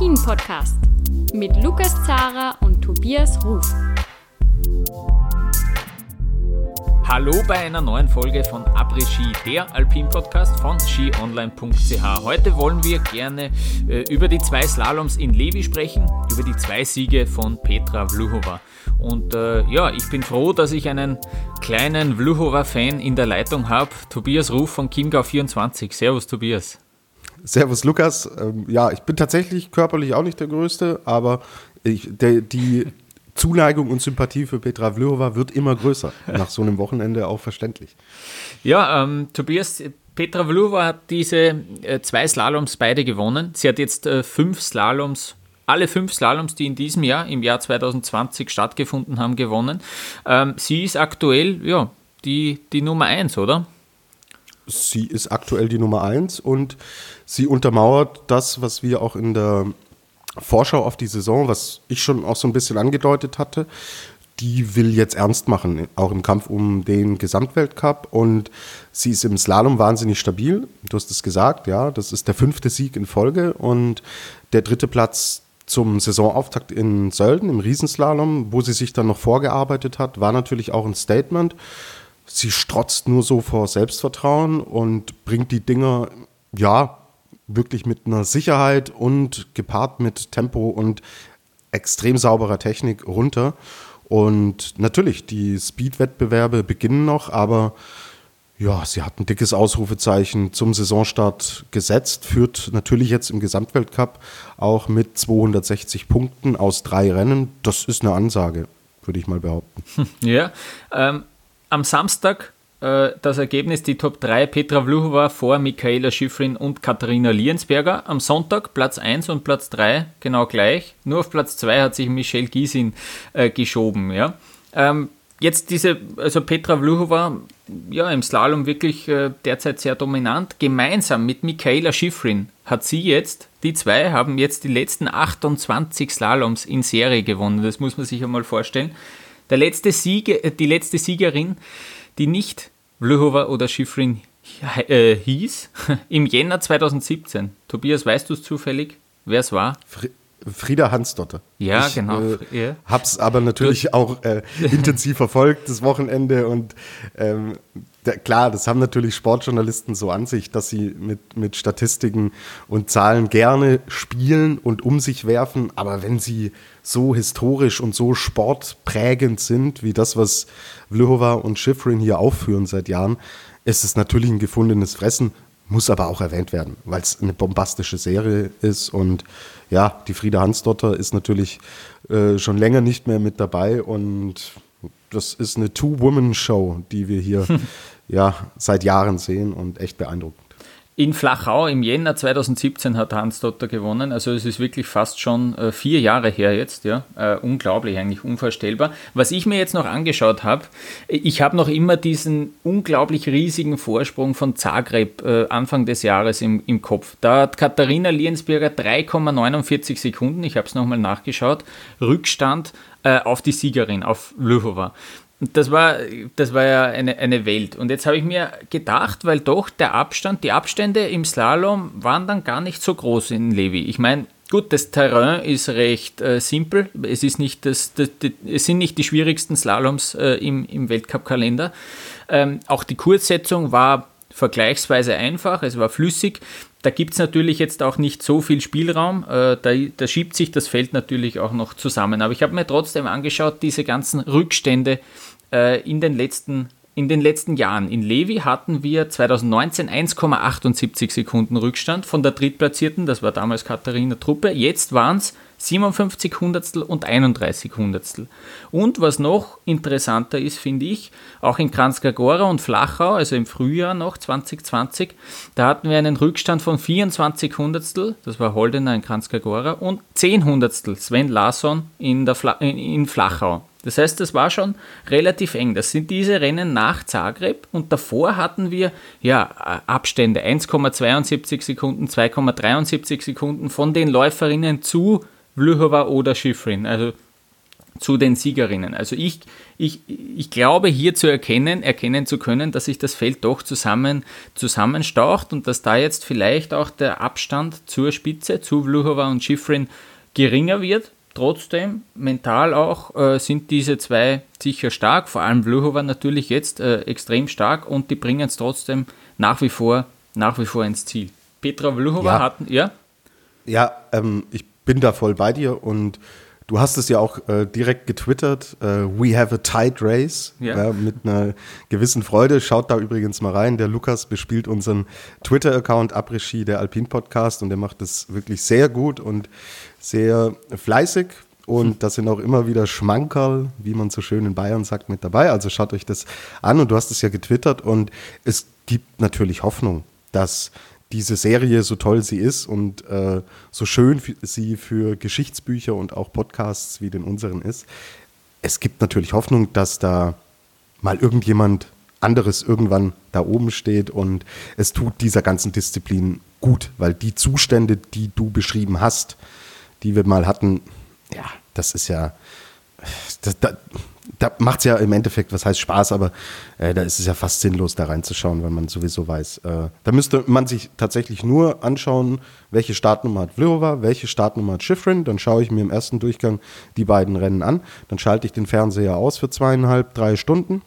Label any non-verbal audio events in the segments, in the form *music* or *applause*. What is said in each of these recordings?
Après-Ski, der Alpin-Podcast mit Lukas Zara und Tobias Ruf. Hallo bei einer neuen Folge von Après-Ski, der Alpin-Podcast von skionline.ch. Heute wollen wir gerne äh, über die zwei Slaloms in Levi sprechen, über die zwei Siege von Petra Vluhova. Und äh, ja, ich bin froh, dass ich einen kleinen Vluhova-Fan in der Leitung habe, Tobias Ruf von Chiemgau24. Servus Tobias. Servus Lukas. Ähm, ja, ich bin tatsächlich körperlich auch nicht der Größte, aber ich, der, die Zuneigung und Sympathie für Petra Vlhova wird immer größer. Nach so einem Wochenende auch verständlich. Ja, ähm, Tobias, Petra Vlhova hat diese äh, zwei Slaloms beide gewonnen. Sie hat jetzt äh, fünf Slaloms alle fünf Slaloms, die in diesem Jahr, im Jahr 2020 stattgefunden haben, gewonnen. Ähm, sie ist aktuell ja, die, die Nummer eins, oder? Sie ist aktuell die Nummer eins und sie untermauert das, was wir auch in der Vorschau auf die Saison, was ich schon auch so ein bisschen angedeutet hatte, die will jetzt ernst machen, auch im Kampf um den Gesamtweltcup. Und sie ist im Slalom wahnsinnig stabil. Du hast es gesagt, ja, das ist der fünfte Sieg in Folge und der dritte Platz zum Saisonauftakt in Sölden im Riesenslalom, wo sie sich dann noch vorgearbeitet hat, war natürlich auch ein Statement. Sie strotzt nur so vor Selbstvertrauen und bringt die Dinger, ja, wirklich mit einer Sicherheit und gepaart mit Tempo und extrem sauberer Technik runter. Und natürlich, die Speed-Wettbewerbe beginnen noch, aber ja, sie hat ein dickes Ausrufezeichen zum Saisonstart gesetzt, führt natürlich jetzt im Gesamtweltcup auch mit 260 Punkten aus drei Rennen. Das ist eine Ansage, würde ich mal behaupten. *laughs* Ja, ähm, am Samstag äh, das Ergebnis die Top 3 Petra Vluhova vor Michaela Schifrin und Katharina Liensberger. Am Sonntag Platz 1 und Platz 3 genau gleich. Nur auf Platz 2 hat sich Michelle Giesin äh, geschoben. Ja? Ähm, jetzt diese, also Petra Vluhova, ja, im Slalom wirklich äh, derzeit sehr dominant. Gemeinsam mit Michaela Schifrin hat sie jetzt, die zwei haben jetzt die letzten 28 Slaloms in Serie gewonnen. Das muss man sich einmal vorstellen. Der letzte Sieg, die letzte Siegerin die nicht Vlhova oder Schifrin äh, hieß, *laughs* im Jänner 2017. Tobias, weißt du es zufällig, wer es war? Frieda Hansdotter. Ja, ich, genau. Äh, ja. Hab's aber natürlich du. auch äh, intensiv verfolgt, das Wochenende. Und ähm, der, klar, das haben natürlich Sportjournalisten so an sich, dass sie mit, mit Statistiken und Zahlen gerne spielen und um sich werfen. Aber wenn sie so historisch und so sportprägend sind, wie das, was Vlhova und Schifrin hier aufführen seit Jahren, ist es natürlich ein gefundenes Fressen, muss aber auch erwähnt werden, weil es eine bombastische Serie ist und ja, die Frieda Hansdotter ist natürlich äh, schon länger nicht mehr mit dabei und das ist eine Two-Woman-Show, die wir hier *laughs* ja seit Jahren sehen und echt beeindruckend. In Flachau im Jänner 2017 hat Hans Dotter gewonnen. Also es ist wirklich fast schon äh, vier Jahre her jetzt. Ja? Äh, unglaublich, eigentlich unvorstellbar. Was ich mir jetzt noch angeschaut habe, ich habe noch immer diesen unglaublich riesigen Vorsprung von Zagreb äh, Anfang des Jahres im, im Kopf. Da hat Katharina Liensberger 3,49 Sekunden, ich habe es nochmal nachgeschaut, Rückstand äh, auf die Siegerin, auf Lühova das war, das war ja eine, eine Welt. Und jetzt habe ich mir gedacht, weil doch der Abstand, die Abstände im Slalom waren dann gar nicht so groß in Levi. Ich meine, gut, das Terrain ist recht äh, simpel. Es, ist nicht das, das, das, es sind nicht die schwierigsten Slaloms äh, im, im Weltcup-Kalender. Ähm, auch die Kurssetzung war vergleichsweise einfach, es war flüssig. Da gibt es natürlich jetzt auch nicht so viel Spielraum. Äh, da, da, schiebt sich das Feld natürlich auch noch zusammen. Aber ich habe mir trotzdem angeschaut, diese ganzen Rückstände äh, in den letzten in den letzten Jahren. In Levi hatten wir 2019 1,78 Sekunden Rückstand von der Drittplatzierten, das war damals Katharina Truppe. Jetzt waren es 57 Hundertstel und 31 Hundertstel. Und was noch interessanter ist, finde ich, auch in Kranzkagora und Flachau, also im Frühjahr noch 2020, da hatten wir einen Rückstand von 24 Hundertstel, das war Holdener in Kranzkagora, und 10 Hundertstel, Sven Larsson in, der Fla in, in Flachau. Das heißt, das war schon relativ eng. Das sind diese Rennen nach Zagreb und davor hatten wir ja Abstände 1,72 Sekunden, 2,73 Sekunden von den Läuferinnen zu Vlhova oder Schifrin. Also zu den Siegerinnen. Also ich, ich, ich glaube hier zu erkennen, erkennen zu können, dass sich das Feld doch zusammen, zusammenstaucht und dass da jetzt vielleicht auch der Abstand zur Spitze, zu Vluhova und Schifrin geringer wird. Trotzdem, mental auch, äh, sind diese zwei sicher stark, vor allem Vluhova natürlich jetzt äh, extrem stark und die bringen es trotzdem nach wie vor, nach wie vor ins Ziel. Petra Vluhova Ja. hatten, ja? Ja, ähm, ich bin da voll bei dir und du hast es ja auch äh, direkt getwittert. Äh, we have a tight race Ja. ja, mit einer gewissen Freude. Schaut da übrigens mal rein. Der Lukas bespielt unseren Twitter-Account Après-Ski, der Alpin Podcast und der macht das wirklich sehr gut und sehr fleißig. Und da sind auch immer wieder Schmankerl, wie man so schön in Bayern sagt, mit dabei. Also schaut euch das an und du hast es ja getwittert und es gibt natürlich Hoffnung, dass diese Serie, so toll sie ist und äh, so schön sie für Geschichtsbücher und auch Podcasts wie den unseren ist, es gibt natürlich Hoffnung, dass da mal irgendjemand anderes irgendwann da oben steht und es tut dieser ganzen Disziplin gut, weil die Zustände, die du beschrieben hast, die wir mal hatten, ja, das ist ja, das, da, da macht es ja im Endeffekt, was heißt Spaß, aber äh, da ist es ja fast sinnlos, da reinzuschauen, weil man sowieso weiß. Äh, da müsste man sich tatsächlich nur anschauen, welche Startnummer hat Vlhova, welche Startnummer hat Schifrin. Dann schaue ich mir im ersten Durchgang die beiden Rennen an. Dann schalte ich den Fernseher aus für zweieinhalb, drei Stunden.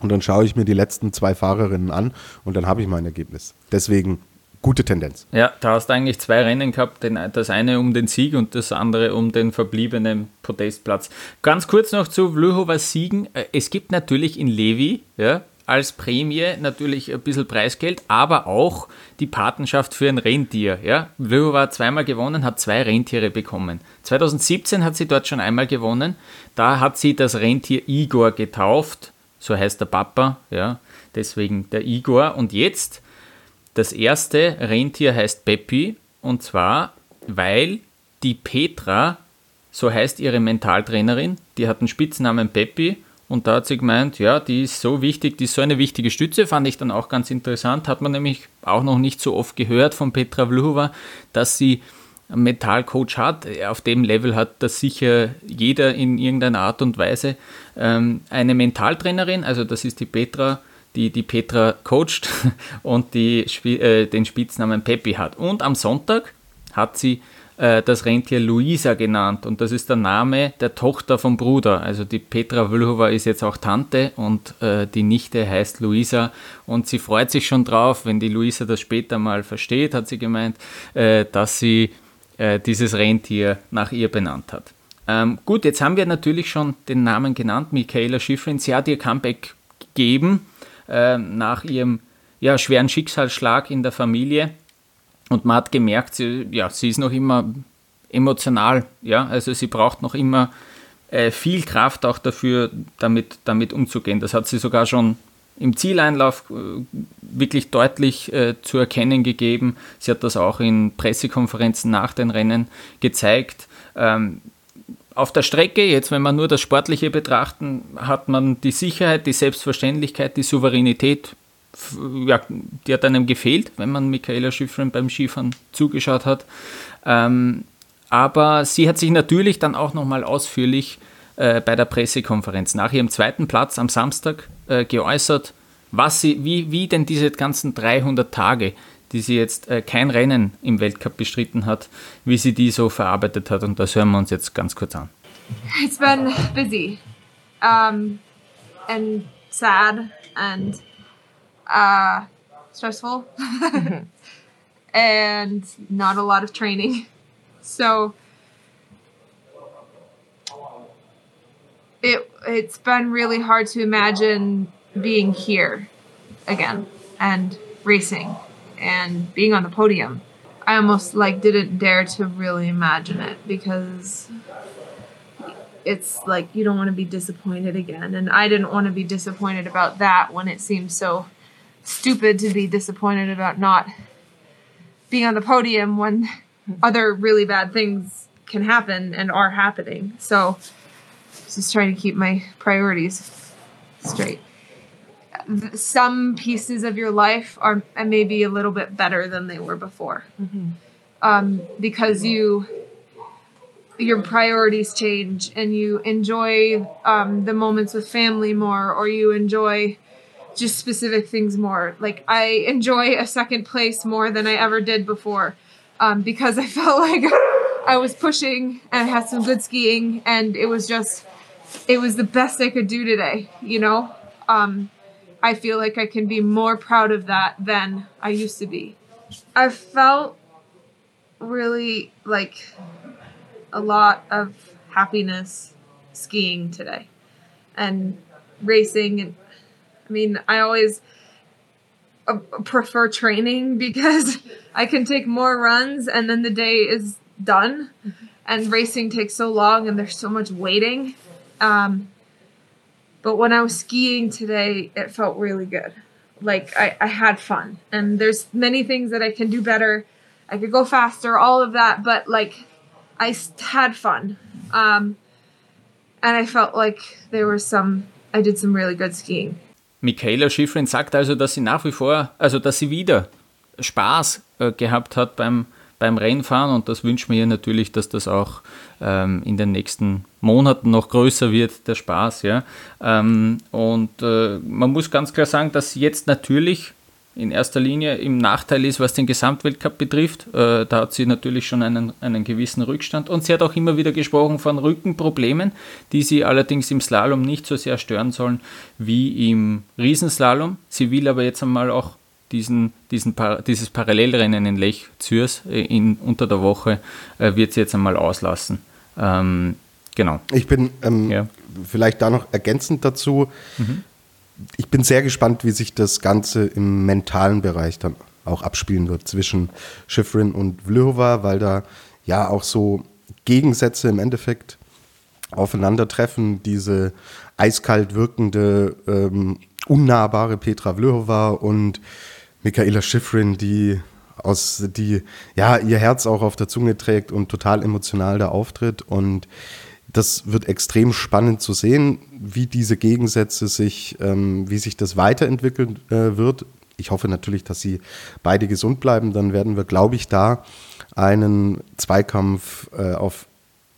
Und dann schaue ich mir die letzten zwei Fahrerinnen an und dann habe ich mein Ergebnis. Deswegen gute Tendenz. Ja, da hast du eigentlich zwei Rennen gehabt, den, das eine um den Sieg und das andere um den verbliebenen Podestplatz. Ganz kurz noch zu Vlhovas Siegen. Äh, Es gibt natürlich in Levi ja, als Prämie natürlich ein bisschen Preisgeld, aber auch die Patenschaft für ein Rentier. Ja. Vlhova hat zweimal gewonnen, hat zwei Rentiere bekommen. 2017 hat sie dort schon einmal gewonnen. Da hat sie das Rentier Igor getauft, so heißt der Papa, ja, deswegen der Igor. Und jetzt das erste Rentier heißt Peppi und zwar, weil die Petra, so heißt ihre Mentaltrainerin, die hat einen Spitznamen Peppi und da hat sie gemeint, ja, die ist so wichtig, die ist so eine wichtige Stütze, fand ich dann auch ganz interessant, hat man nämlich auch noch nicht so oft gehört von Petra Vlhova, dass sie einen Mentalcoach hat. Auf dem Level hat das sicher jeder in irgendeiner Art und Weise. Ähm, eine Mentaltrainerin, also das ist die Petra, die die Petra coacht *laughs* und die äh, den Spitznamen Peppi hat. Und am Sonntag hat sie äh, das Rentier Luisa genannt und das ist der Name der Tochter vom Bruder. Also die Petra Vlhova ist jetzt auch Tante und äh, die Nichte heißt Luisa und sie freut sich schon drauf, wenn die Luisa das später mal versteht, hat sie gemeint, äh, dass sie äh, dieses Rentier nach ihr benannt hat. Ähm, gut, jetzt haben wir natürlich schon den Namen genannt, Michaela Schifrin. Sie hat ihr Comeback gegeben äh, nach ihrem ja, schweren Schicksalsschlag in der Familie. Und man hat gemerkt, sie, ja, sie ist noch immer emotional. Ja? Also sie braucht noch immer äh, viel Kraft auch dafür, damit, damit umzugehen. Das hat sie sogar schon im Zieleinlauf äh, wirklich deutlich äh, zu erkennen gegeben. Sie hat das auch in Pressekonferenzen nach den Rennen gezeigt. Ähm, auf der Strecke, jetzt wenn wir nur das Sportliche betrachten, hat man die Sicherheit, die Selbstverständlichkeit, die Souveränität, ja, die hat einem gefehlt, wenn man Michaela Schifrin beim Skifahren zugeschaut hat. Ähm, aber sie hat sich natürlich dann auch nochmal ausführlich äh, bei der Pressekonferenz nach ihrem zweiten Platz am Samstag äh, geäußert, was sie, wie, wie denn diese ganzen 300 Tage, die sie jetzt äh, kein Rennen im Weltcup bestritten hat, wie sie die so verarbeitet hat. Und das hören wir uns jetzt ganz kurz an. It's been busy, um, and sad, and uh, stressful, *laughs* and not a lot of training. So it it's been really hard to imagine being here again and racing and being on the podium. I almost like didn't dare to really imagine it because it's like you don't want to be disappointed again. And i didn't want to be disappointed about that when it seemed so stupid to be disappointed about not being on the podium when other really bad things can happen and are happening. So just trying to keep my priorities straight some pieces of your life are maybe a little bit better than they were before um, because you your priorities change and you enjoy um, the moments with family more or you enjoy just specific things more. Like I enjoy a second place more than I ever did before um, because I *laughs* felt like I was pushing and I had some good skiing and it was just it was the best I could do today. You know, um, I feel like I can be more proud of that than I used to be. I felt really like a lot of happiness skiing today and racing and I mean I always uh, prefer training *laughs* because I can take more runs and then the day is done. And racing takes so long and there's so much waiting. Um, but when I was skiing today it felt really good like I, I had fun and there's many things that I can do better I could go faster all of that but like I had fun. Um, and I felt like there was some, I did some really good skiing. Michaela Schifrin sagt also, dass sie nach wie vor, also dass sie wieder Spaß äh, gehabt hat beim, beim Rennfahren und das wünscht mir natürlich, dass das auch ähm, in den nächsten Monaten noch größer wird, der Spaß. Ja? Ähm, und äh, man muss ganz klar sagen, dass jetzt natürlich in erster Linie im Nachteil ist, was den Gesamtweltcup betrifft. Äh, da hat sie natürlich schon einen, einen gewissen Rückstand. Und sie hat auch immer wieder gesprochen von Rückenproblemen, die sie allerdings im Slalom nicht so sehr stören sollen wie im Riesenslalom. Sie will aber jetzt einmal auch diesen, diesen dieses Parallelrennen in Lech Zürs äh, in, unter der Woche äh, wird sie jetzt einmal auslassen. Ähm, genau. Ich bin ähm, ja. vielleicht da noch ergänzend dazu. Mhm ich bin sehr gespannt, wie sich das Ganze im mentalen Bereich dann auch abspielen wird zwischen Schifrin und Vlhova, weil da ja auch so Gegensätze im Endeffekt aufeinandertreffen. Diese eiskalt wirkende, ähm, unnahbare Petra Vlhova und Michaela Schifrin, die aus, die ja ihr Herz auch auf der Zunge trägt und total emotional da auftritt. Und das wird extrem spannend zu sehen, wie diese Gegensätze sich, ähm, wie sich das weiterentwickeln äh, wird. Ich hoffe natürlich, dass sie beide gesund bleiben. Dann werden wir, glaube ich, da einen Zweikampf äh, auf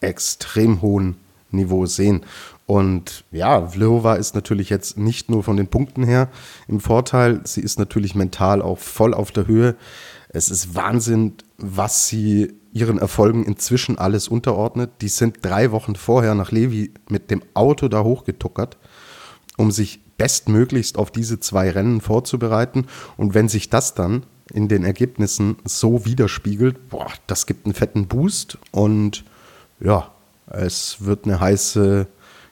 extrem hohem Niveau sehen. Und ja, Vlhova ist natürlich jetzt nicht nur von den Punkten her im Vorteil, sie ist natürlich mental auch voll auf der Höhe. Es ist Wahnsinn, was sie ihren Erfolgen inzwischen alles unterordnet. Die sind drei Wochen vorher nach Levi mit dem Auto da hochgetuckert, um sich bestmöglichst auf diese zwei Rennen vorzubereiten. Und wenn sich das dann in den Ergebnissen so widerspiegelt, boah, das gibt einen fetten Boost und ja, es wird eine heiße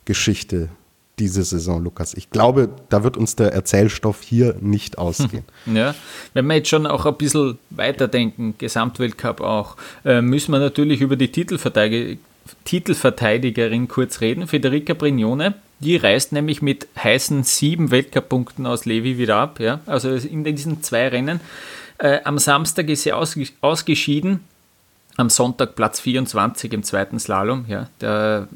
Geschichte diese Saison, Lukas. Ich glaube, da wird uns der Erzählstoff hier nicht *laughs* ausgehen. Ja, wenn wir jetzt schon auch ein bisschen weiterdenken, Gesamtweltcup auch, äh, müssen wir natürlich über die Titelverteidiger, Titelverteidigerin kurz reden, Federica Brignone. Die reist nämlich mit heißen sieben Weltcup-Punkten aus Levi wieder ab. Ja? Also in diesen zwei Rennen. Äh, am Samstag ist sie ausge ausgeschieden. Am Sonntag Platz 24 im zweiten Slalom. Ja? Der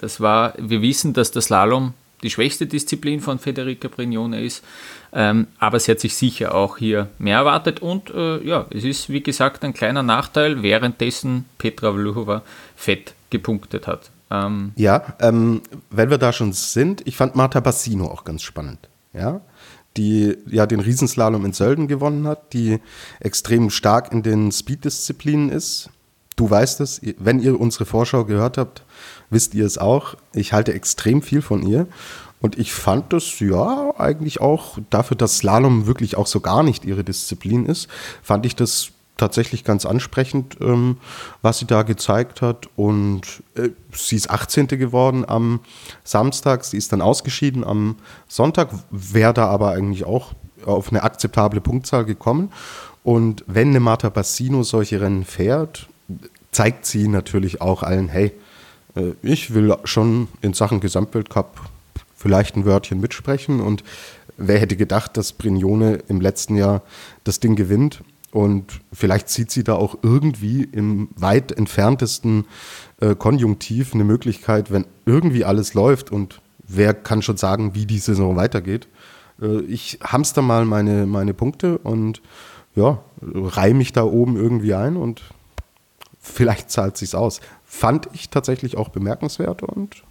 das war, wir wissen, dass der Slalom die schwächste Disziplin von Federica Brignone ist, ähm, aber sie hat sich sicher auch hier mehr erwartet und äh, ja, es ist wie gesagt ein kleiner Nachteil, währenddessen Petra Vlhova fett gepunktet hat. Ähm, ja, ähm, wenn wir da schon sind, ich fand Marta Bassino auch ganz spannend. Ja, die ja den Riesenslalom in Sölden gewonnen hat, die extrem stark in den Speed-Disziplinen ist. Du weißt es, wenn ihr unsere Vorschau gehört habt, wisst ihr es auch. Ich halte extrem viel von ihr. Und ich fand das ja eigentlich auch dafür, dass Slalom wirklich auch so gar nicht ihre Disziplin ist, fand ich das tatsächlich ganz ansprechend, ähm, was sie da gezeigt hat. Und äh, sie ist 18. geworden am Samstag. Sie ist dann ausgeschieden am Sonntag, wäre da aber eigentlich auch auf eine akzeptable Punktzahl gekommen. Und wenn eine Marta Bassino solche Rennen fährt, zeigt sie natürlich auch allen, hey, ich will schon in Sachen Gesamtweltcup vielleicht ein Wörtchen mitsprechen. Und wer hätte gedacht, dass Brignone im letzten Jahr das Ding gewinnt? Und vielleicht sieht sie da auch irgendwie im weit entferntesten äh, Konjunktiv eine Möglichkeit, wenn irgendwie alles läuft. Und wer kann schon sagen, wie die Saison weitergeht. Äh, ich hamster mal meine, meine Punkte und ja, reihe mich da oben irgendwie ein und vielleicht zahlt sich's aus fand ich tatsächlich auch bemerkenswert und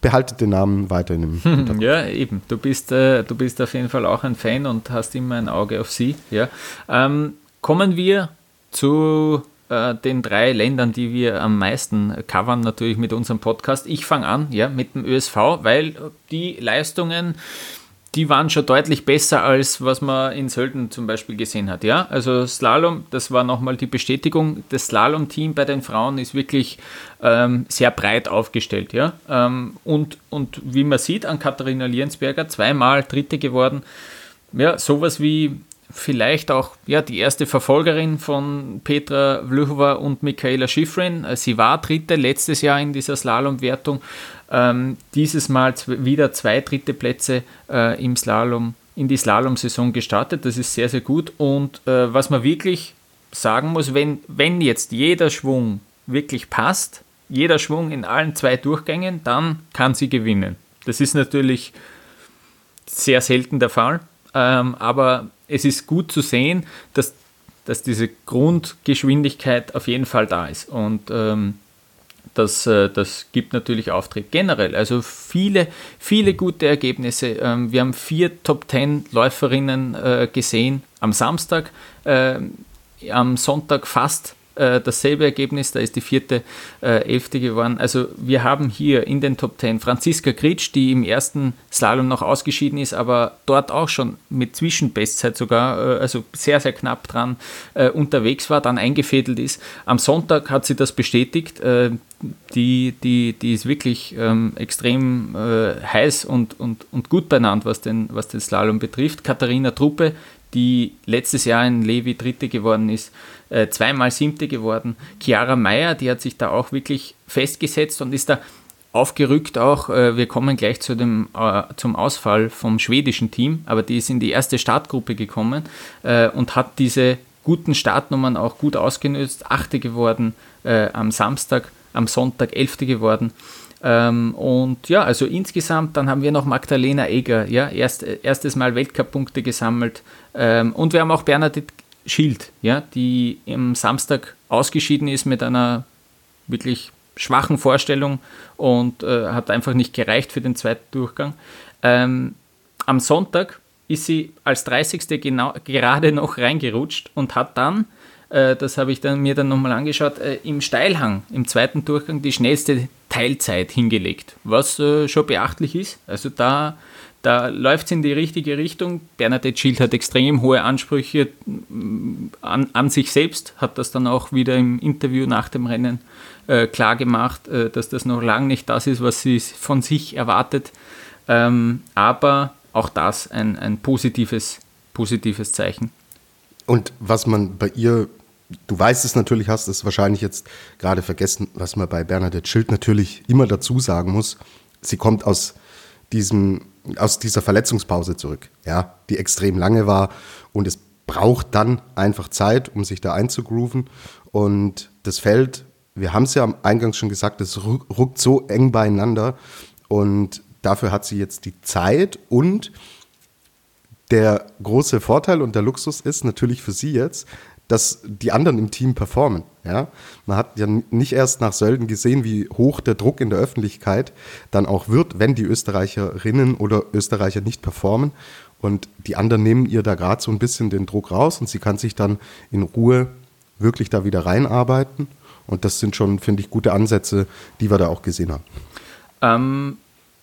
behaltet den Namen weiterhin im Hinterkopf. Ja, eben. Du bist, äh, du bist auf jeden Fall auch ein Fan und hast immer ein Auge auf sie. Ja. Ähm, kommen wir zu äh, den drei Ländern, die wir am meisten covern, natürlich mit unserem Podcast. Ich fange an, ja, mit dem ÖSV, weil die Leistungen die waren schon deutlich besser als was man in Sölden zum Beispiel gesehen hat. Ja, also Slalom, das war nochmal die Bestätigung. Das Slalom-Team bei den Frauen ist wirklich ähm, sehr breit aufgestellt. Ja, ähm, und, und wie man sieht an Katharina Liensberger, zweimal Dritte geworden. Ja, sowas wie vielleicht auch ja, die erste Verfolgerin von Petra Vlhova und Michaela Schifrin. Sie war Dritte letztes Jahr in dieser Slalomwertung. Ähm, dieses Mal wieder zwei dritte Plätze äh, im Slalom, in die Slalom-Saison gestartet. Das ist sehr, sehr gut. Und äh, was man wirklich sagen muss, wenn, wenn jetzt jeder Schwung wirklich passt, jeder Schwung in allen zwei Durchgängen, dann kann sie gewinnen. Das ist natürlich sehr selten der Fall, ähm, aber es ist gut zu sehen, dass, dass diese Grundgeschwindigkeit auf jeden Fall da ist. Und ähm, das, äh, das gibt natürlich Auftrieb generell. Also viele, viele gute Ergebnisse. Ähm, wir haben vier Top Ten Läuferinnen äh, gesehen am Samstag, äh, am Sonntag fast äh, dasselbe Ergebnis, da ist die vierte äh, Elfte geworden. Also wir haben hier in den Top Ten Franziska Gritsch, die im ersten Slalom noch ausgeschieden ist, aber dort auch schon mit Zwischenbestzeit sogar, äh, also sehr, sehr knapp dran äh, unterwegs war, dann eingefädelt ist. Am Sonntag hat sie das bestätigt. Äh, die, die, die ist wirklich ähm, extrem äh, heiß und, und, und gut benannt, was den, was den Slalom betrifft. Katharina Truppe, die letztes Jahr in Levi Dritte geworden ist, äh, zweimal Siebte geworden. Chiara Meyer, die hat sich da auch wirklich festgesetzt und ist da aufgerückt auch. Äh, wir kommen gleich zu dem, äh, zum Ausfall vom schwedischen Team, aber die ist in die erste Startgruppe gekommen äh, und hat diese guten Startnummern auch gut ausgenutzt. Achte geworden äh, am Samstag, am Sonntag Elfte geworden. Ähm, und ja, also insgesamt, dann haben wir noch Magdalena Eger, ja, erst, erstes Mal Weltcup-Punkte gesammelt. Ähm, und wir haben auch Bernadette Schild, ja, die am Samstag ausgeschieden ist mit einer wirklich schwachen Vorstellung und äh, hat einfach nicht gereicht für den zweiten Durchgang. Ähm, am Sonntag ist sie als 30. Genau, gerade noch reingerutscht und hat dann, äh, das habe ich dann, mir dann nochmal angeschaut, äh, im Steilhang, im zweiten Durchgang die schnellste Teilzeit hingelegt, was äh, schon beachtlich ist. Also da da läuft es in die richtige Richtung. Bernadette Schild hat extrem hohe Ansprüche mm, an, an, sich selbst, hat das dann auch wieder im Interview nach dem Rennen äh, klar gemacht, äh, dass das noch lange nicht das ist, was sie von sich erwartet. Ähm, aber auch das ein, ein positives, positives Zeichen. Und was man bei ihr, du weißt es natürlich, hast es wahrscheinlich jetzt gerade vergessen, was man bei Bernadette Schild natürlich immer dazu sagen muss. Sie kommt aus diesem aus dieser Verletzungspause zurück, ja, die extrem lange war. Und es braucht dann einfach Zeit, um sich da einzugrooven. Und das Feld, wir haben es ja am Eingang schon gesagt, es ruckt so eng beieinander. Und dafür hat sie jetzt die Zeit. Und der große Vorteil und der Luxus ist natürlich für sie jetzt, dass die anderen im Team performen. Ja? Man hat ja nicht erst nach Sölden gesehen, wie hoch der Druck in der Öffentlichkeit dann auch wird, wenn die Österreicherinnen oder Österreicher nicht performen. Und die anderen nehmen ihr da gerade so ein bisschen den Druck raus und sie kann sich dann in Ruhe wirklich da wieder reinarbeiten. Und das sind schon, finde ich, gute Ansätze, die wir da auch gesehen haben. Ähm,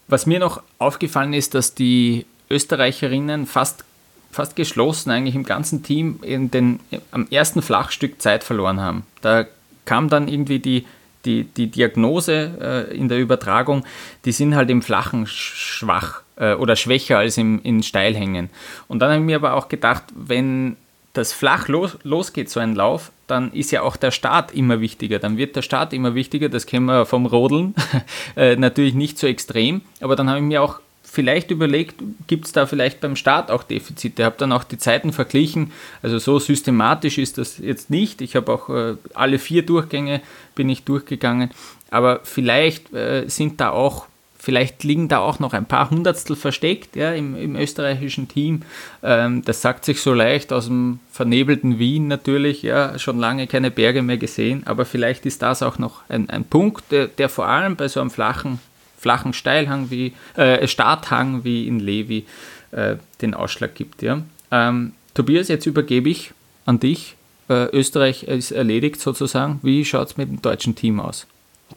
was mir noch aufgefallen ist, dass die Österreicherinnen fast fast geschlossen eigentlich im ganzen Team in den, am ersten Flachstück Zeit verloren haben. Da kam dann irgendwie die, die, die Diagnose äh, in der Übertragung, die sind halt im Flachen schwach äh, oder schwächer als im, in Steilhängen. Und dann habe ich mir aber auch gedacht, wenn das flach los, losgeht, so ein Lauf, dann ist ja auch der Start immer wichtiger. Dann wird der Start immer wichtiger, das kennen wir vom Rodeln. *laughs* äh, natürlich nicht so extrem, aber dann habe ich mir auch vielleicht überlegt, gibt es da vielleicht beim Start auch Defizite. Ich habe dann auch die Zeiten verglichen. Also so systematisch ist das jetzt nicht. Ich habe auch äh, alle vier Durchgänge bin ich durchgegangen. Aber vielleicht äh, sind da auch Vielleicht liegen da auch noch ein paar Hundertstel versteckt ja, im, im österreichischen Team. Ähm, das sagt sich so leicht aus dem vernebelten Wien natürlich. Ja, schon lange keine Berge mehr gesehen. Aber vielleicht ist das auch noch ein, ein Punkt, der, der vor allem bei so einem flachen, flachen Steilhang wie äh, Starthang wie in Levi äh, den Ausschlag gibt. Ja. Ähm, Tobias, jetzt übergebe ich an dich. Äh, Österreich ist erledigt sozusagen. Wie schaut es mit dem deutschen Team aus?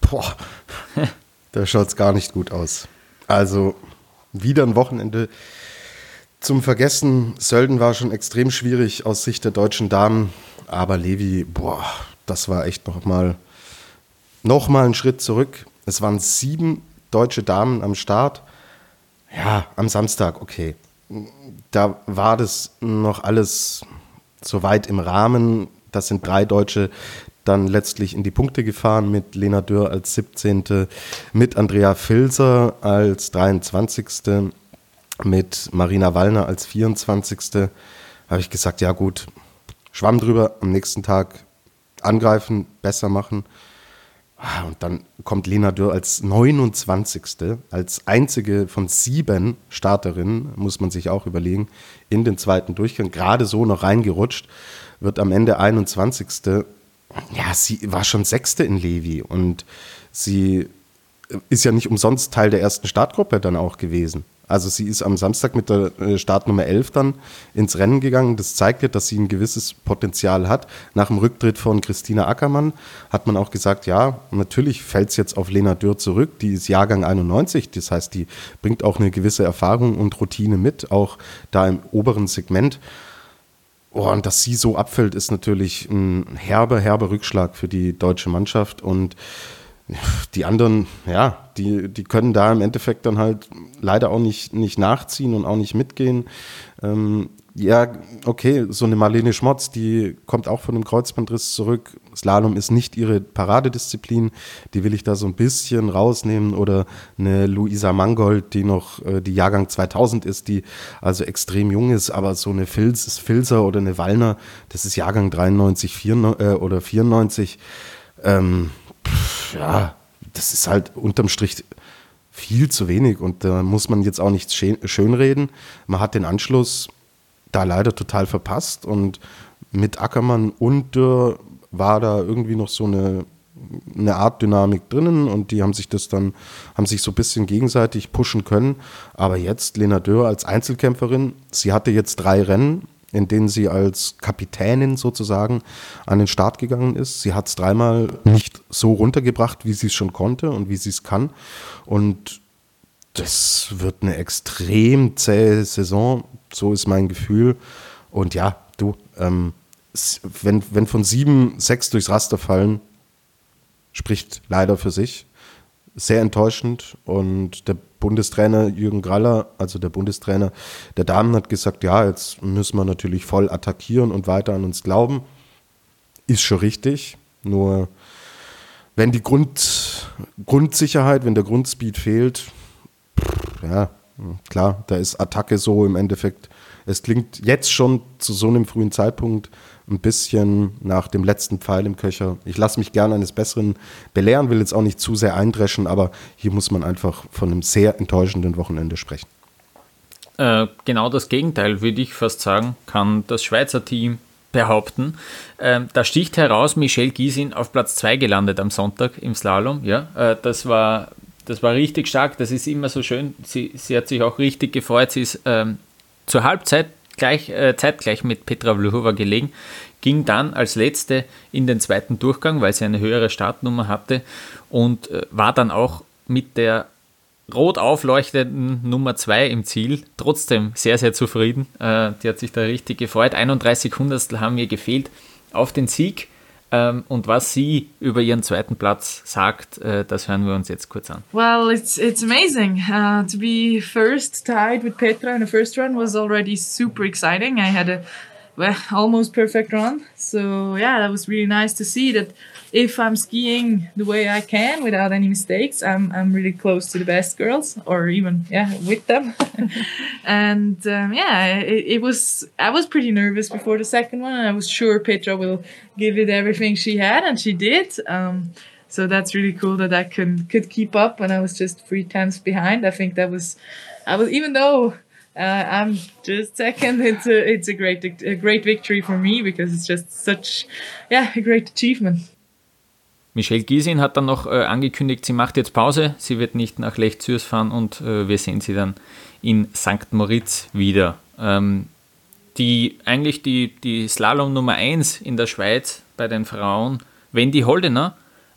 Boah, *laughs* da schaut es gar nicht gut aus. Also wieder ein Wochenende zum Vergessen. Sölden war schon extrem schwierig aus Sicht der deutschen Damen, aber Levi, boah, das war echt noch mal, noch mal ein Schritt zurück. Es waren sieben deutsche Damen am Start. Ja, am Samstag, okay da war das noch alles so weit im Rahmen. Das sind drei Deutsche dann letztlich in die Punkte gefahren mit Lena Dürr als 17., mit Andrea Filser als 23., mit Marina Wallner als 24. Habe ich gesagt, ja gut, schwamm drüber, am nächsten Tag angreifen, besser machen. Ah, und dann kommt Lena Dürr als 29. als einzige von sieben Starterinnen, muss man sich auch überlegen, in den zweiten Durchgang, gerade so noch reingerutscht, wird am Ende 21. Ja, sie war schon Sechste in Levi und sie ist ja nicht umsonst Teil der ersten Startgruppe dann auch gewesen. Also sie ist am Samstag mit der äh, Startnummer 11 dann ins Rennen gegangen. Das zeigt ja, dass sie ein gewisses Potenzial hat. Nach dem Rücktritt von Christina Ackermann hat man auch gesagt, ja, natürlich fällt es jetzt auf Lena Dürr zurück. Die ist Jahrgang 91, das heißt, die bringt auch eine gewisse Erfahrung und Routine mit, auch da im oberen Segment. Oh, und dass sie so abfällt, ist natürlich ein herber, herber Rückschlag für die deutsche Mannschaft. Und die anderen, ja, die, die können da im Endeffekt dann halt leider auch nicht, nicht nachziehen und auch nicht mitgehen. Ähm, ja, okay, so eine Marlene Schmotz, die kommt auch von dem Kreuzbandriss zurück. Slalom ist nicht ihre Paradedisziplin, die will ich da so ein bisschen rausnehmen. Oder eine Luisa Mangold, die noch äh, die Jahrgang 2000 ist, die also extrem jung ist, aber so eine Filz, Filzer oder eine Wallner, das ist Jahrgang 93 94, äh, oder 94. Ähm, ja, das ist halt unterm Strich viel zu wenig und da muss man jetzt auch nichts schönreden. Man hat den Anschluss da leider total verpasst und mit Ackermann und Dürr war da irgendwie noch so eine, eine Art Dynamik drinnen und die haben sich das dann, haben sich so ein bisschen gegenseitig pushen können. Aber jetzt Lena Dürr als Einzelkämpferin, sie hatte jetzt drei Rennen in denen sie als Kapitänin sozusagen an den Start gegangen ist. Sie hat es dreimal nicht so runtergebracht, wie sie es schon konnte und wie sie es kann. Und das wird eine extrem zähe Saison, so ist mein Gefühl. Und ja, du, ähm, wenn, wenn von sieben sechs durchs Raster fallen, spricht leider für sich. Sehr enttäuschend und der Bundestrainer Jürgen Graller, also der Bundestrainer der Damen, hat gesagt, ja, jetzt müssen wir natürlich voll attackieren und weiter an uns glauben. Ist schon richtig, nur wenn die Grund, Grundsicherheit, wenn der Grundspeed fehlt, ja, klar, da ist Attacke so im Endeffekt. Es klingt jetzt schon zu so einem frühen Zeitpunkt ein bisschen nach dem letzten Pfeil im Köcher. Ich lasse mich gerne eines Besseren belehren, will jetzt auch nicht zu sehr eindreschen, aber hier muss man einfach von einem sehr enttäuschenden Wochenende sprechen. Äh, genau das Gegenteil, würde ich fast sagen, kann das Schweizer Team behaupten. Ähm, da sticht heraus Michelle Giesin auf Platz 2 gelandet am Sonntag im Slalom. Ja, äh, das war das war richtig stark. Das ist immer so schön. Sie, sie hat sich auch richtig gefreut. Sie ist ähm, zur Halbzeit gleich, äh, zeitgleich mit Petra Vlhova gelegen, ging dann als letzte in den zweiten Durchgang, weil sie eine höhere Startnummer hatte und äh, war dann auch mit der rot aufleuchtenden Nummer 2 im Ziel. Trotzdem sehr, sehr zufrieden. Äh, die hat sich da richtig gefreut. 31 Hundertstel haben ihr gefehlt auf den Sieg. Ähm, und was sie über ihren zweiten Platz sagt, äh, das hören wir uns jetzt kurz an. Well, it's it's amazing uh, to be first tied with Petra in the first run was already super exciting. I had a well, almost perfect run, so yeah, that was really nice to see that if I'm skiing the way I can without any mistakes, I'm, I'm really close to the best girls or even, yeah, with them. *laughs* and um, yeah, it, it, was, I was pretty nervous before the second one I was sure Petra will give it everything she had and she did. Um, So that's really cool that I could could keep up when I was just three times behind. I think that was, I was even though uh, I'm just second, *laughs* it's a it's a great a great victory for me because it's just such, yeah, a great achievement. Michelle Giesin hat dann noch äh, angekündigt, sie macht jetzt Pause, sie wird nicht nach Lech Zürs fahren und äh, wir sehen sie dann in St. Moritz wieder. Ähm, die eigentlich die, die Slalom Nummer 1 in der Schweiz bei den Frauen, Wendy Holdener,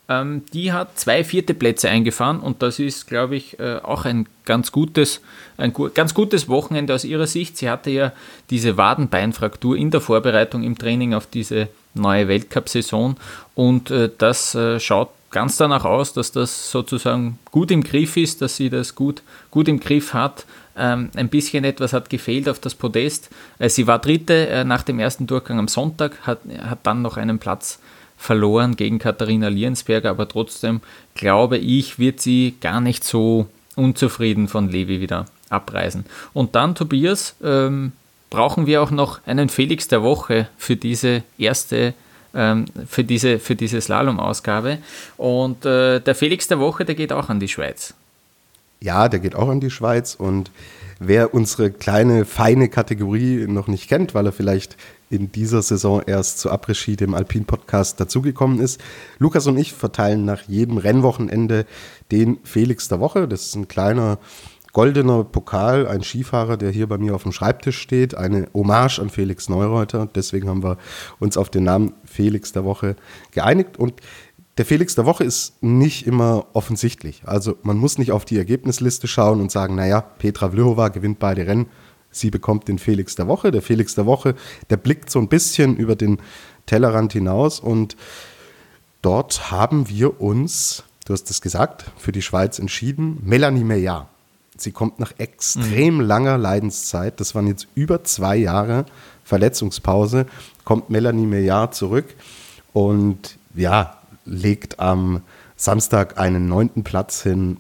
ähm, die hat zwei vierte Plätze eingefahren und das ist, glaube ich, äh, auch ein ganz gutes, ein gu ganz gutes Wochenende aus ihrer Sicht. Sie hatte ja diese Wadenbeinfraktur in der Vorbereitung im Training auf diese neue Weltcup-Saison und äh, das äh, schaut ganz danach aus, dass das sozusagen gut im Griff ist, dass sie das gut, gut im Griff hat. Ähm, ein bisschen etwas hat gefehlt auf das Podest. Äh, sie war Dritte äh, nach dem ersten Durchgang am Sonntag, hat, hat dann noch einen Platz verloren gegen Katharina Liensberger, aber trotzdem glaube ich, wird sie gar nicht so unzufrieden von Levi wieder abreisen. Und dann, Tobias, ähm, brauchen wir auch noch einen Felix der Woche für diese erste ähm, für diese, für diese Slalom-Ausgabe. Und äh, der Felix der Woche, der geht auch an die Schweiz. Ja, der geht auch an die Schweiz. Und wer unsere kleine, feine Kategorie noch nicht kennt, weil er vielleicht in dieser Saison erst zu Après-Ski, dem Alpin-Podcast, dazugekommen ist. Lukas und ich verteilen nach jedem Rennwochenende den Felix der Woche. Das ist ein kleiner goldener Pokal, ein Skifahrer, der hier bei mir auf dem Schreibtisch steht, eine Hommage an Felix Neureuter. Deswegen haben wir uns auf den Namen Felix der Woche geeinigt. Und der Felix der Woche ist nicht immer offensichtlich. Also man muss nicht auf die Ergebnisliste schauen und sagen, naja, Petra Vlhova gewinnt beide Rennen, sie bekommt den Felix der Woche. Der Felix der Woche, der blickt so ein bisschen über den Tellerrand hinaus und dort haben wir uns, du hast es gesagt, für die Schweiz entschieden, Melanie Meillard. Sie kommt nach extrem mhm. langer Leidenszeit, das waren jetzt über zwei Jahre Verletzungspause, kommt Melanie Meillard zurück und ja, legt am Samstag einen neunten Platz hin.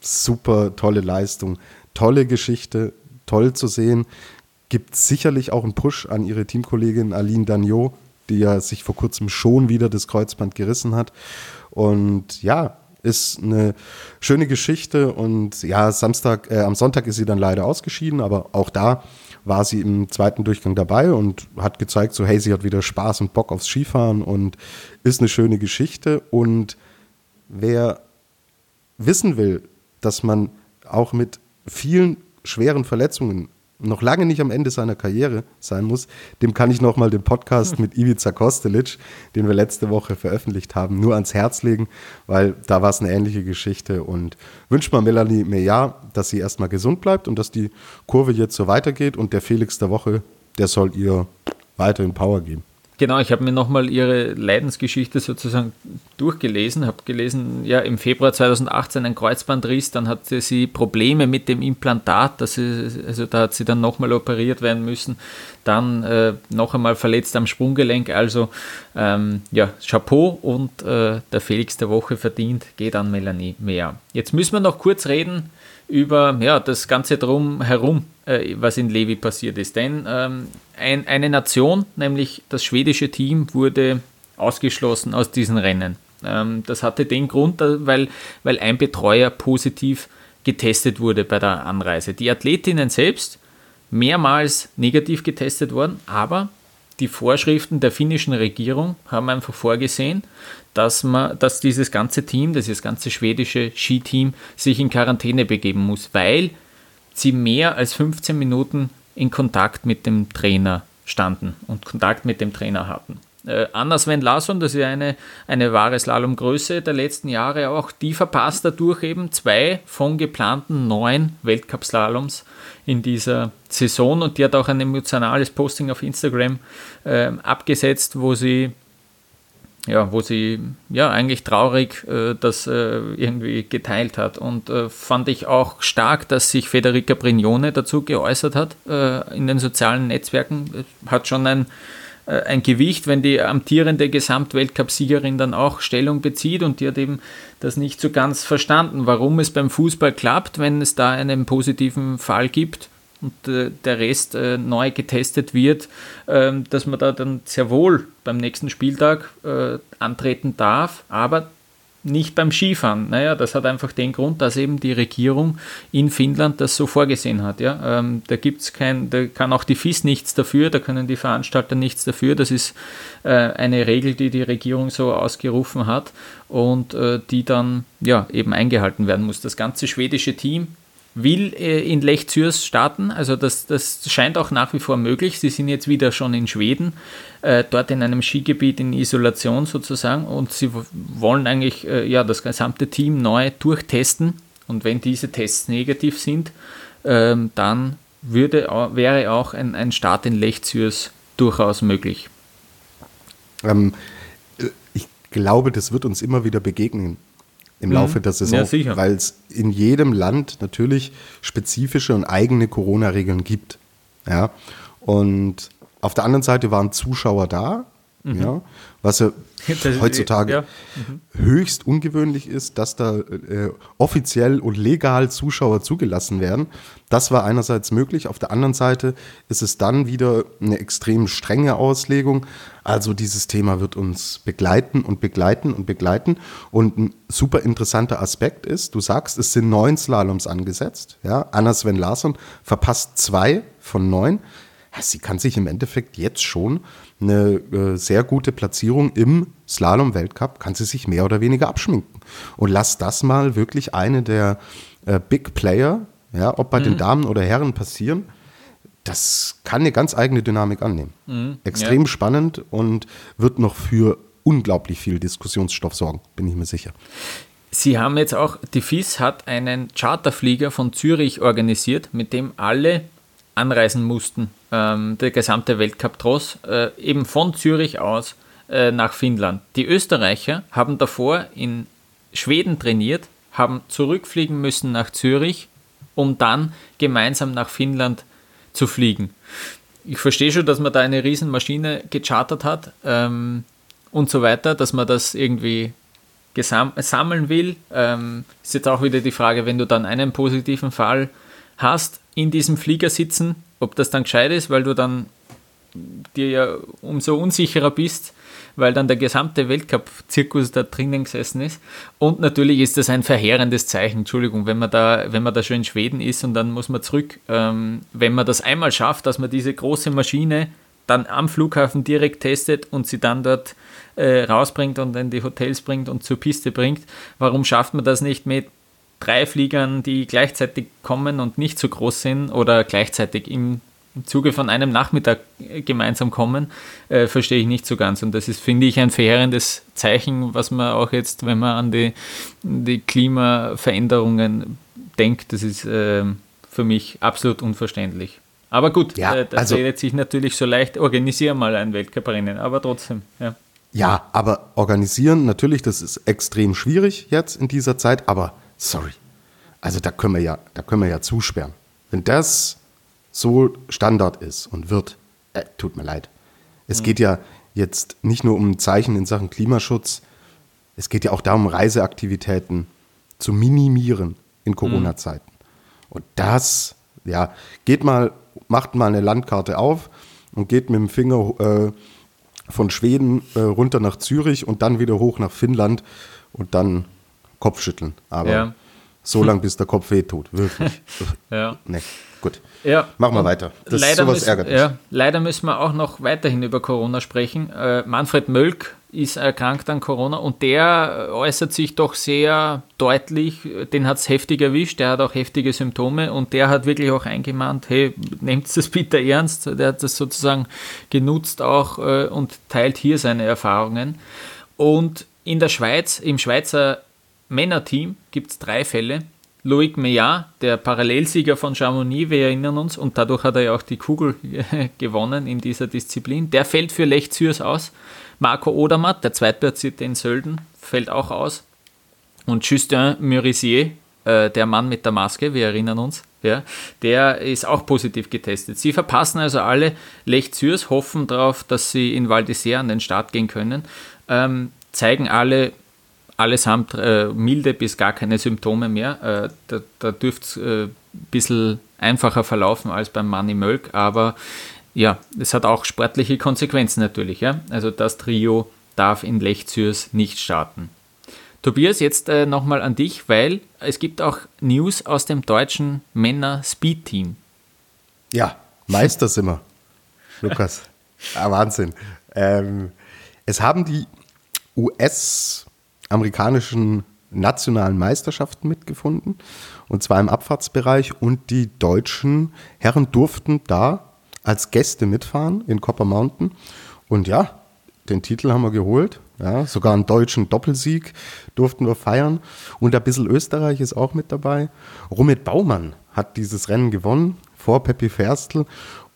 Super tolle Leistung, tolle Geschichte, toll zu sehen. Gibt sicherlich auch einen Push an ihre Teamkollegin Aline Dagnot, die ja sich vor kurzem schon wieder das Kreuzband gerissen hat. Und ja, ist eine schöne Geschichte und ja, Samstag, äh, am Sonntag ist sie dann leider ausgeschieden, aber auch da war sie im zweiten Durchgang dabei und hat gezeigt, so hey, sie hat wieder Spaß und Bock aufs Skifahren und ist eine schöne Geschichte. Und wer wissen will, dass man auch mit vielen schweren Verletzungen noch lange nicht am Ende seiner Karriere sein muss, dem kann ich nochmal den Podcast mit Ivica Kostelic, den wir letzte Woche veröffentlicht haben, nur ans Herz legen, weil da war es eine ähnliche Geschichte und wünscht mal Melanie Meillard, dass sie erstmal gesund bleibt und dass die Kurve jetzt so weitergeht und der Felix der Woche, der soll ihr weiterhin Power geben. Genau, ich habe mir nochmal ihre Leidensgeschichte sozusagen durchgelesen, habe gelesen, ja, im Februar 2018 ein Kreuzbandriss, dann hatte sie Probleme mit dem Implantat, das ist, also da hat sie dann nochmal operiert werden müssen, dann äh, noch einmal verletzt am Sprunggelenk, also ähm, ja, Chapeau und äh, der Felix der Woche verdient, geht an Melanie mehr. Jetzt müssen wir noch kurz reden über ja, das Ganze drum herum, äh, was in Levi passiert ist. Denn ähm, ein, eine Nation, nämlich das schwedische Team, wurde ausgeschlossen aus diesen Rennen. Ähm, das hatte den Grund, äh, weil, weil ein Betreuer positiv getestet wurde bei der Anreise. Die Athletinnen selbst mehrmals negativ getestet worden, aber die Vorschriften der finnischen Regierung haben einfach vorgesehen, dass, man, dass dieses ganze Team, das ganze schwedische Skiteam, sich in Quarantäne begeben muss, weil sie mehr als 15 Minuten in Kontakt mit dem Trainer standen und Kontakt mit dem Trainer hatten. Äh, Anna Sven Larsson, das ist eine, eine wahre Slalomgröße der letzten Jahre auch, die verpasst dadurch eben zwei von geplanten neun Weltcup-Slaloms in dieser Saison und die hat auch ein emotionales Posting auf Instagram äh, abgesetzt, wo sie ja, wo sie ja eigentlich traurig äh, das äh, irgendwie geteilt hat. Und äh, fand ich auch stark, dass sich Federica Brignone dazu geäußert hat äh, in den sozialen Netzwerken. Hat schon ein, äh, ein Gewicht, wenn die amtierende Gesamtweltcup-Siegerin dann auch Stellung bezieht und die hat eben das nicht so ganz verstanden, warum es beim Fußball klappt, wenn es da einen positiven Fall gibt und äh, der Rest äh, neu getestet wird, äh, dass man da dann sehr wohl beim nächsten Spieltag äh, antreten darf. Aber nicht beim Skifahren. Naja, das hat einfach den Grund, dass eben die Regierung in Finnland das so vorgesehen hat. Ja? Ähm, da gibt's kein, da kann auch die FIS nichts dafür, da können die Veranstalter nichts dafür. Das ist äh, eine Regel, die die Regierung so ausgerufen hat und äh, die dann ja eben eingehalten werden muss. Das ganze schwedische Team will äh, in Lech Zürs starten. Also das, das scheint auch nach wie vor möglich. Sie sind jetzt wieder schon in Schweden, äh, dort in einem Skigebiet in Isolation sozusagen und sie wollen eigentlich äh, ja, das gesamte Team neu durchtesten. Und wenn diese Tests negativ sind, ähm, dann würde, wäre auch ein, ein Start in Lech Zürs durchaus möglich. Ähm, äh, ich glaube, das wird uns immer wieder begegnen im mhm. Laufe der Saison, ja, weil es in jedem Land natürlich spezifische und eigene Corona-Regeln gibt. Ja, und auf der anderen Seite waren Zuschauer da, mhm. ja, was ja heutzutage ja. Mhm. höchst ungewöhnlich ist, dass da äh, offiziell und legal Zuschauer zugelassen werden. Das war einerseits möglich, auf der anderen Seite ist es dann wieder eine extrem strenge Auslegung. Also dieses Thema wird uns begleiten und begleiten und begleiten. Und ein super interessanter Aspekt ist, du sagst, es sind neun Slaloms angesetzt. Ja, Anna Sven Larsson verpasst zwei von neun. Sie kann sich im Endeffekt jetzt schon eine äh, sehr gute Platzierung im Slalom-Weltcup, kann sie sich mehr oder weniger abschminken. Und lass das mal wirklich eine der äh, Big Player, ja, ob bei mhm. den Damen oder Herren passieren, das kann eine ganz eigene Dynamik annehmen. Mhm. Extrem ja. spannend und wird noch für unglaublich viel Diskussionsstoff sorgen, bin ich mir sicher. Sie haben jetzt auch, die FIS hat einen Charterflieger von Zürich organisiert, mit dem alle anreisen mussten, ähm, der gesamte Weltcup-Tross, äh, eben von Zürich aus äh, nach Finnland. Die Österreicher haben davor in Schweden trainiert, haben zurückfliegen müssen nach Zürich, um dann gemeinsam nach Finnland zu fliegen. Ich verstehe schon, dass man da eine Riesenmaschine gechartert hat ähm, und so weiter, dass man das irgendwie sammeln will. Ähm, ist jetzt auch wieder die Frage, wenn du dann einen positiven Fall hast, in diesem Flieger sitzen, ob das dann gescheit ist, weil du dann dir ja umso unsicherer bist, weil dann der gesamte Weltcup-Zirkus da drinnen gesessen ist. Und natürlich ist das ein verheerendes Zeichen, Entschuldigung, wenn man da, wenn man da schon in Schweden ist und dann muss man zurück. Ähm, wenn man das einmal schafft, dass man diese große Maschine dann am Flughafen direkt testet und sie dann dort äh, rausbringt und in die Hotels bringt und zur Piste bringt, warum schafft man das nicht mit drei Fliegern, die gleichzeitig kommen und nicht so groß sind oder gleichzeitig im, Zuge von einem Nachmittag gemeinsam kommen, äh, verstehe ich nicht so ganz. Und das ist, finde ich, ein verheerendes Zeichen, was man auch jetzt, wenn man an die, die Klimaveränderungen denkt, das ist äh, für mich absolut unverständlich. Aber gut, ja, äh, das also, redet sich natürlich so leicht, organisiere mal ein Weltcuprennen, aber trotzdem, ja. Ja, aber organisieren, natürlich, das ist extrem schwierig jetzt in dieser Zeit, aber Sorry. Also da können wir ja, da können wir ja zusperren. Wenn das so Standard ist und wird, äh, tut mir leid. Es mhm. geht ja jetzt nicht nur um Zeichen in Sachen Klimaschutz, es geht ja auch darum, Reiseaktivitäten zu minimieren in Corona-Zeiten. Und das, ja, geht mal, macht mal eine Landkarte auf und geht mit dem Finger äh, von Schweden äh, runter nach Zürich und dann wieder hoch nach Finnland und dann Kopfschütteln. Aber ja. so lange, bis der Kopf wehtut. Wirklich. *laughs* ja. Nee, gut. Ja. Machen wir weiter. Das leider, sowas müssen, ja, leider müssen wir auch noch weiterhin über Corona sprechen. Äh, Manfred Mölk ist erkrankt an Corona und der äußert sich doch sehr deutlich. Den hat es heftig erwischt, der hat auch heftige Symptome und der hat wirklich auch eingemahnt, hey, nehmt das bitte ernst. Der hat das sozusagen genutzt auch äh, und teilt hier seine Erfahrungen. Und in der Schweiz, im Schweizer Männerteam gibt es drei Fälle. Loic Meillard, der Parallelsieger von Chamonix, wir erinnern uns, und dadurch hat er ja auch die Kugel *laughs* gewonnen in dieser Disziplin. Der fällt für Lech Zürs aus. Marco Odermatt, der Zweitplatzierte in Sölden, fällt auch aus. Und Justin Murisier, äh, der Mann mit der Maske, wir erinnern uns, ja, der ist auch positiv getestet. Sie verpassen also alle Lech Zürs, hoffen darauf, dass sie in Val d'Isère an den Start gehen können, ähm, zeigen alle allesamt äh, milde bis gar keine Symptome mehr. Äh, da da dürfte es äh, ein bisschen einfacher verlaufen als beim Money Mölk, aber ja, es hat auch sportliche Konsequenzen natürlich. Ja? Also das Trio darf in Lech Zürs nicht starten. Tobias, jetzt äh, nochmal an dich, weil es gibt auch News aus dem deutschen Männer-Speed-Team. Ja, Meister sind wir. Lukas. Ah, Wahnsinn. Ähm, es haben die US-amerikanischen nationalen Meisterschaften mitgefunden, und zwar im Abfahrtsbereich, und die deutschen Herren durften da als Gäste mitfahren in Copper Mountain. Und ja, den Titel haben wir geholt. Ja, sogar einen deutschen Doppelsieg durften wir feiern. Und ein bisschen Österreich ist auch mit dabei. Romit Baumann hat dieses Rennen gewonnen vor Peppi Ferstl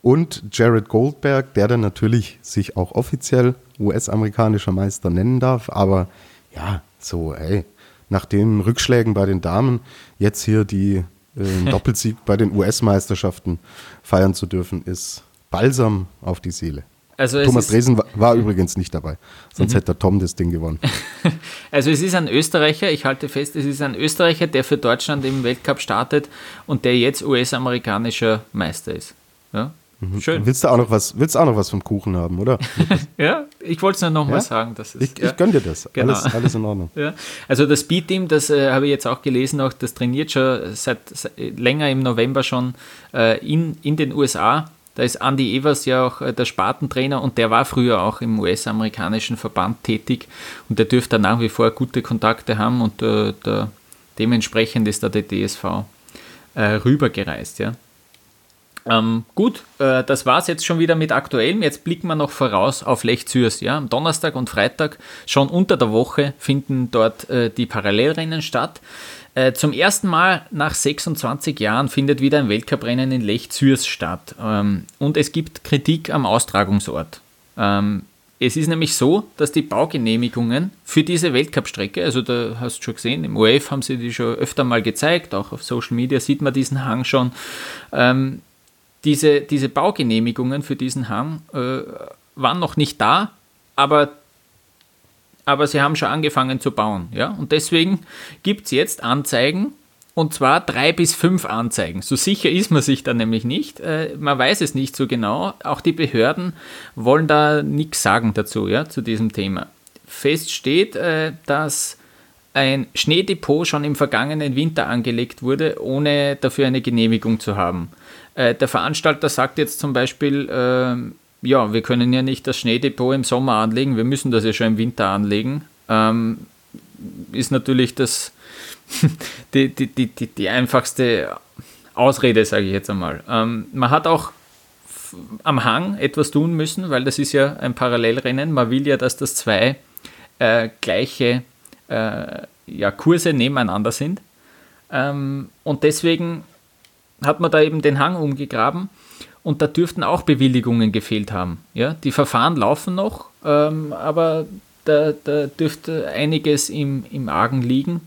und Jared Goldberg, der dann natürlich sich auch offiziell US-amerikanischer Meister nennen darf. Aber ja, so, ey, nach den Rückschlägen bei den Damen jetzt hier die äh, *laughs* Doppelsieg bei den US-Meisterschaften feiern zu dürfen, ist Balsam auf die Seele. Also Thomas Dresen war, war übrigens nicht dabei, sonst hätte der Tom das Ding gewonnen. *laughs* Also es ist ein Österreicher, ich halte fest, es ist ein Österreicher, der für Deutschland im Weltcup startet und der jetzt US-amerikanischer Meister ist. Ja? Schön. Willst du auch noch was, willst auch noch was vom Kuchen haben, oder? *laughs* Ja, ich wollte es nur nochmal Ja? sagen. Dass es, Ich, ja. ich gönn dir das. Genau. Alles, alles in Ordnung. *laughs* Ja. Also das Speed-Team, das äh, habe ich jetzt auch gelesen, auch, das trainiert schon seit, seit länger im November schon äh, in, in den USA. Da ist Andy Evers ja auch äh, der Spartentrainer und der war früher auch im US-amerikanischen Verband tätig und der dürfte nach wie vor gute Kontakte haben und äh, der, dementsprechend ist da der DSV äh, rübergereist. Ja. Ähm, gut, äh, das war es jetzt schon wieder mit Aktuellem. Jetzt blicken wir noch voraus auf Lech Zürs. Ja? Am Donnerstag und Freitag, schon unter der Woche, finden dort äh, die Parallelrennen statt. Äh, zum ersten Mal nach 26 Jahren findet wieder ein Weltcuprennen in Lech Zürs statt. Ähm, und es gibt Kritik am Austragungsort. Ähm, es ist nämlich so, dass die Baugenehmigungen für diese Weltcup-Strecke, also da hast du schon gesehen, im ORF haben sie die schon öfter mal gezeigt, auch auf Social Media sieht man diesen Hang schon. Ähm, diese, diese Baugenehmigungen für diesen Hang äh, waren noch nicht da, aber, aber sie haben schon angefangen zu bauen. Ja? Und deswegen gibt es jetzt Anzeigen, und zwar drei bis fünf Anzeigen. So sicher ist man sich da nämlich nicht. Äh, man weiß es nicht so genau. Auch die Behörden wollen da nichts sagen dazu, ja, zu diesem Thema. Fest steht, äh, dass ein Schneedepot schon im vergangenen Winter angelegt wurde, ohne dafür eine Genehmigung zu haben. Äh, der Veranstalter sagt jetzt zum Beispiel, ähm, ja, wir können ja nicht das Schneedepot im Sommer anlegen, wir müssen das ja schon im Winter anlegen. Ähm, ist natürlich das, *laughs* die, die, die, die, die einfachste Ausrede, sage ich jetzt einmal. Ähm, man hat auch am Hang etwas tun müssen, weil das ist ja ein Parallelrennen. Man will ja, dass das zwei äh, gleiche äh, ja, Kurse nebeneinander sind. Ähm, und deswegen hat man da eben den Hang umgegraben und da dürften auch Bewilligungen gefehlt haben. Ja? Die Verfahren laufen noch, ähm, aber da, da dürfte einiges im, im Argen liegen.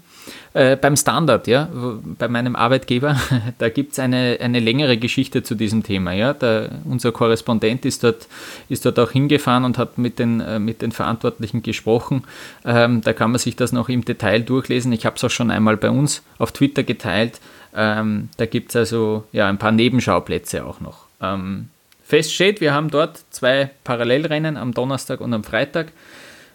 Äh, beim Standard, ja, bei meinem Arbeitgeber, *laughs* da gibt es eine, eine längere Geschichte zu diesem Thema. Ja. Der, unser Korrespondent ist dort, ist dort auch hingefahren und hat mit den, äh, mit den Verantwortlichen gesprochen. Ähm, da kann man sich das noch im Detail durchlesen. Ich habe es auch schon einmal bei uns auf Twitter geteilt. Ähm, da gibt es also ja, ein paar Nebenschauplätze auch noch. Ähm, fest steht, wir haben dort zwei Parallelrennen am Donnerstag und am Freitag.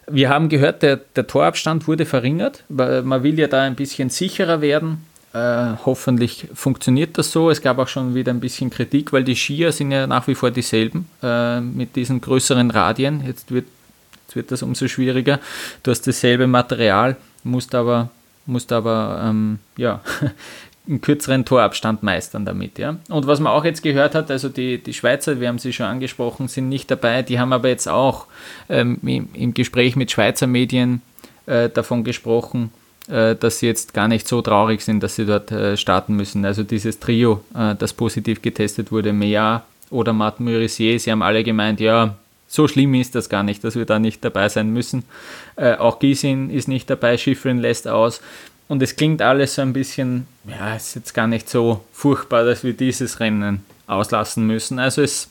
Wir haben gehört, der, der Torabstand wurde verringert. Man will ja da ein bisschen sicherer werden. Äh, hoffentlich funktioniert das so. Es gab auch schon wieder ein bisschen Kritik, weil die Skier sind ja nach wie vor dieselben äh, mit diesen größeren Radien. Jetzt wird, jetzt wird das umso schwieriger. Du hast dasselbe Material, musst aber, musst aber ähm, ja, *laughs* einen kürzeren Torabstand meistern damit. Ja? Und was man auch jetzt gehört hat, also die, die Schweizer, wir haben sie schon angesprochen, sind nicht dabei, die haben aber jetzt auch ähm, im, im Gespräch mit Schweizer Medien äh, davon gesprochen, äh, dass sie jetzt gar nicht so traurig sind, dass sie dort äh, starten müssen. Also dieses Trio, äh, das positiv getestet wurde, Meillard oder Martin Murisier, sie haben alle gemeint, ja, so schlimm ist das gar nicht, dass wir da nicht dabei sein müssen. Äh, auch Gisin ist nicht dabei, Schifrin lässt aus. Und es klingt alles so ein bisschen, ja, es ist jetzt gar nicht so furchtbar, dass wir dieses Rennen auslassen müssen. Also es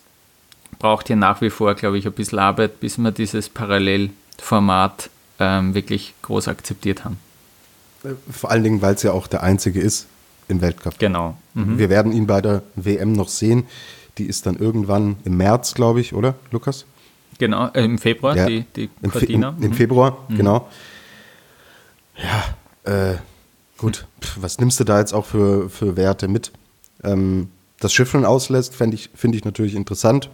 braucht hier nach wie vor, glaube ich, ein bisschen Arbeit, bis wir dieses Parallelformat ähm, wirklich groß akzeptiert haben. Vor allen Dingen, weil es ja auch der einzige ist im Weltcup. Genau. Mhm. Wir werden ihn bei der WM noch sehen. Die ist dann irgendwann im März, glaube ich, oder, Lukas? Genau, äh, im Februar, Ja. die, die Im, Fe im, im Mhm. Februar, genau. Ja, Äh, gut, Pff, was nimmst du da jetzt auch für, für Werte mit? Ähm, das Schifffeln auslässt, finde ich, find ich natürlich interessant.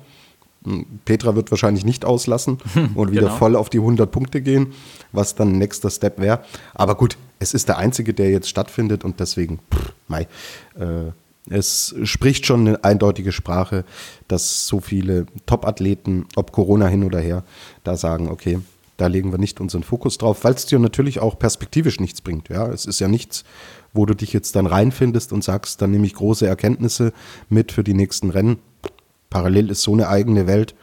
Hm, Petra wird wahrscheinlich nicht auslassen *laughs* und wieder genau. voll auf die 100 Punkte gehen, was dann nächster Step wäre. Aber gut, es ist der einzige, der jetzt stattfindet und deswegen, pff, mei, äh, es spricht schon eine eindeutige Sprache, dass so viele Top-Athleten, ob Corona hin oder her, da sagen, okay, da legen wir nicht unseren Fokus drauf, weil es dir natürlich auch perspektivisch nichts bringt. Ja, es ist ja nichts, wo du dich jetzt dann reinfindest und sagst, dann nehme ich große Erkenntnisse mit für die nächsten Rennen. Parallel ist so eine eigene Welt.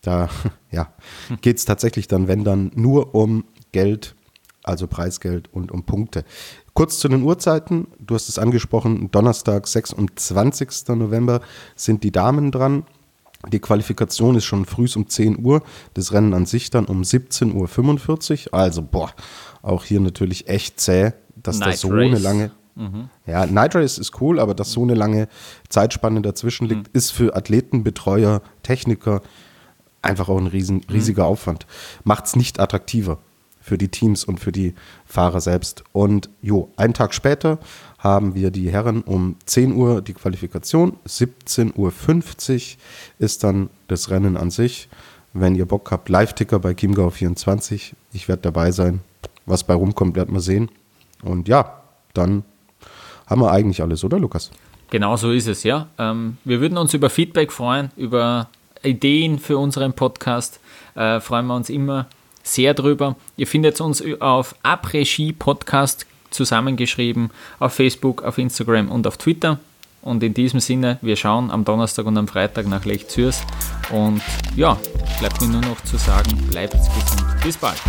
Da ja, geht es tatsächlich dann, wenn dann, nur um Geld, also Preisgeld und um Punkte. Kurz zu den Uhrzeiten. Du hast es angesprochen, Donnerstag, 26. November sind die Damen dran. Die Qualifikation ist schon früh um 10 Uhr, das Rennen an sich dann um 17.45 Uhr. Also, boah, auch hier natürlich echt zäh, dass da Night so eine Race. lange. Ja, Night Race ist cool, aber dass so eine lange Zeitspanne dazwischen liegt, ist für Athleten, Betreuer, Techniker einfach auch ein riesen, riesiger Aufwand. Macht es nicht attraktiver für die Teams und für die Fahrer selbst. Und jo, einen Tag später haben wir die Herren um 10 Uhr die Qualifikation, 17.50 Uhr ist dann das Rennen an sich. Wenn ihr Bock habt, Live-Ticker bei Chiemgau24. Ich werde dabei sein. Was bei rumkommt, werden wir sehen. Und ja, dann haben wir eigentlich alles, oder Lukas? Genau so ist es, ja. Ähm, wir würden uns über Feedback freuen, über Ideen für unseren Podcast. Äh, freuen wir uns immer sehr drüber. Ihr findet uns auf Après-Ski Podcast zusammengeschrieben, auf Facebook, auf Instagram und auf Twitter. Und in diesem Sinne, wir schauen am Donnerstag und am Freitag nach Lech Zürs. Und ja, bleibt mir nur noch zu sagen, bleibt gesund. Bis bald.